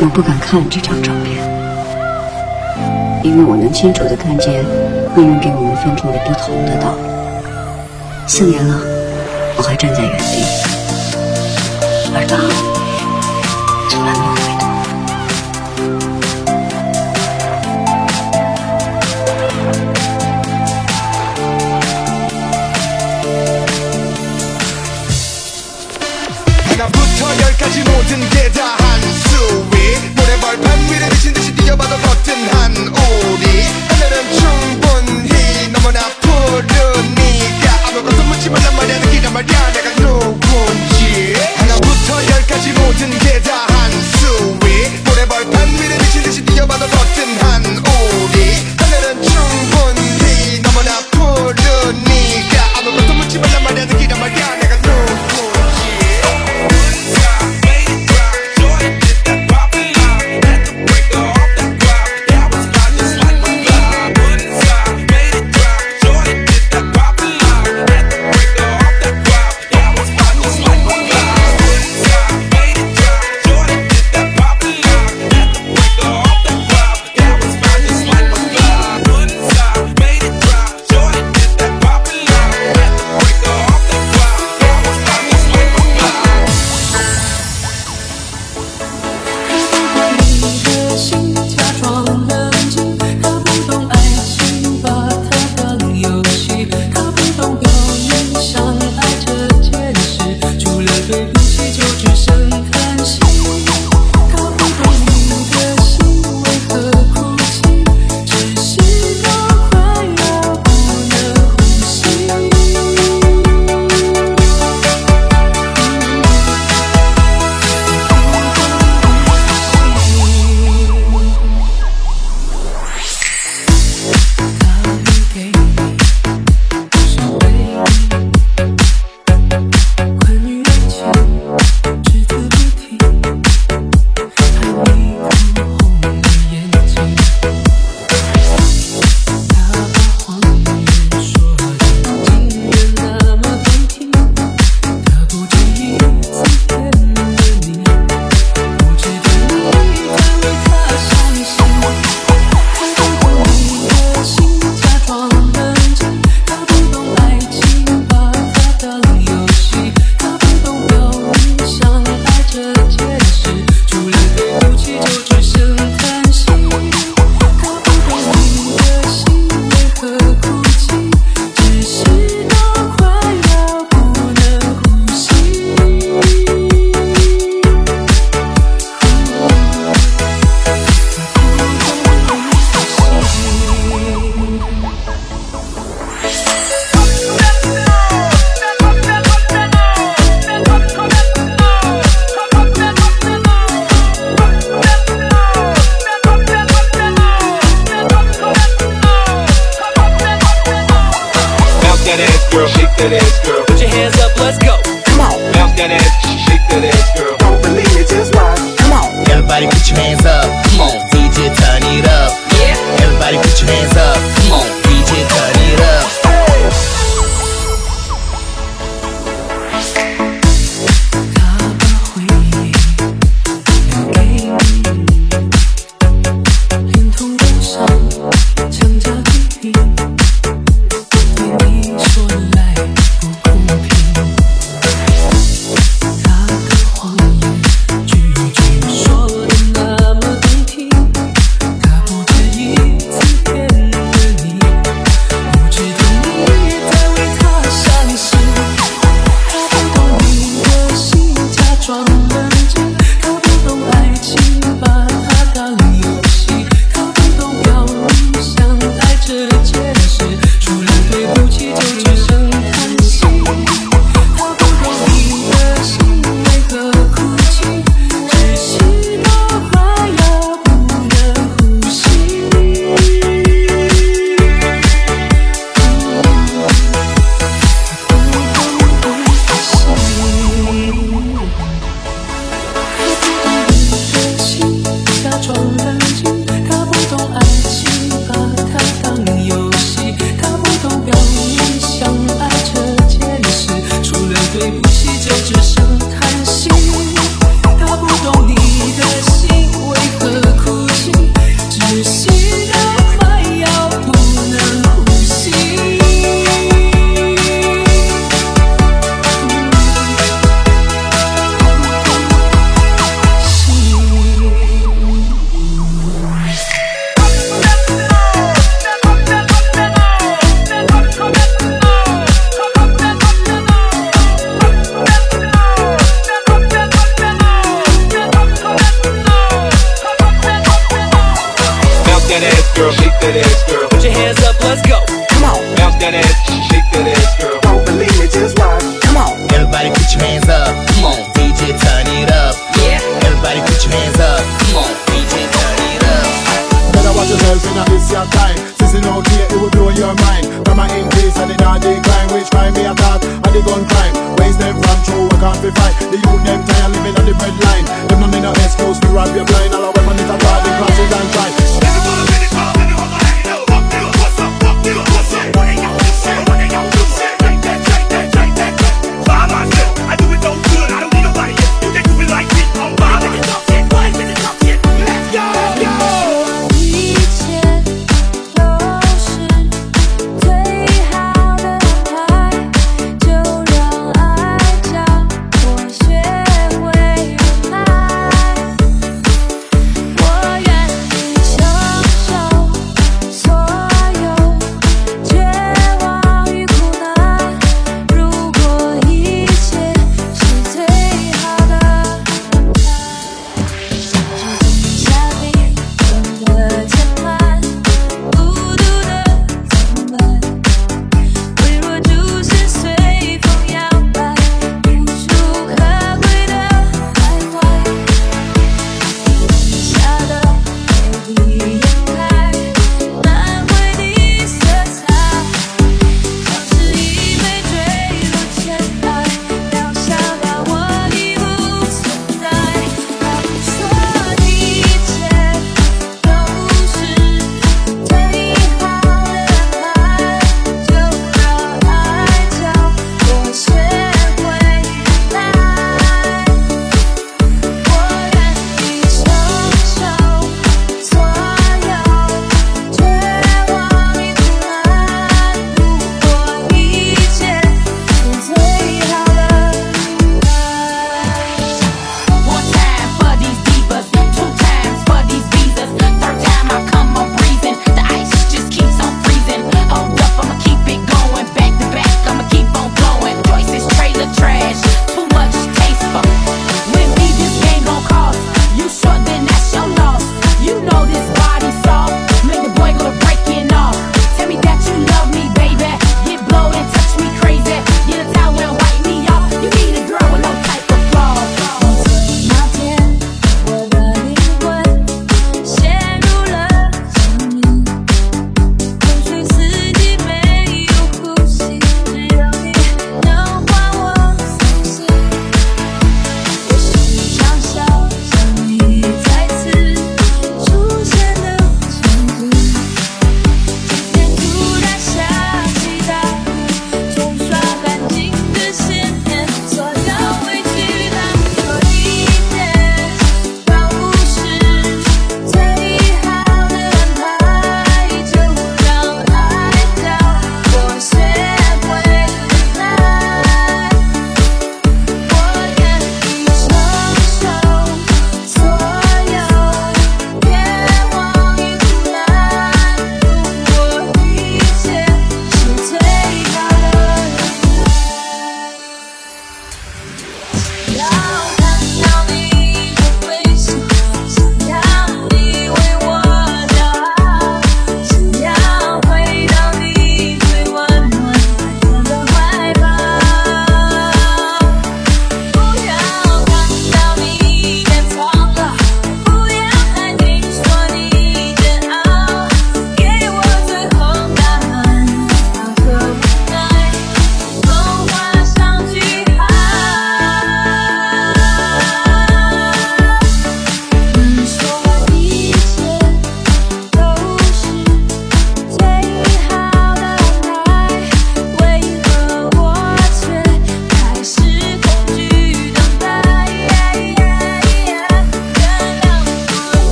我不敢看这张照片，因为我能清楚的看见命运给我们分出了不同的道路。四年了，我还站在原地，而他 모래벌판 위를 미친 듯이 뛰어봐도 거뜬한 우리 하늘은 충분히 너무나 푸르니까 아무것도 묻지 말란 말이야. 느끼란 말이야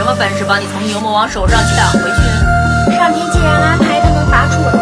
什么本事把你从牛魔王手上抢回去。上天既然安排他能拔出我的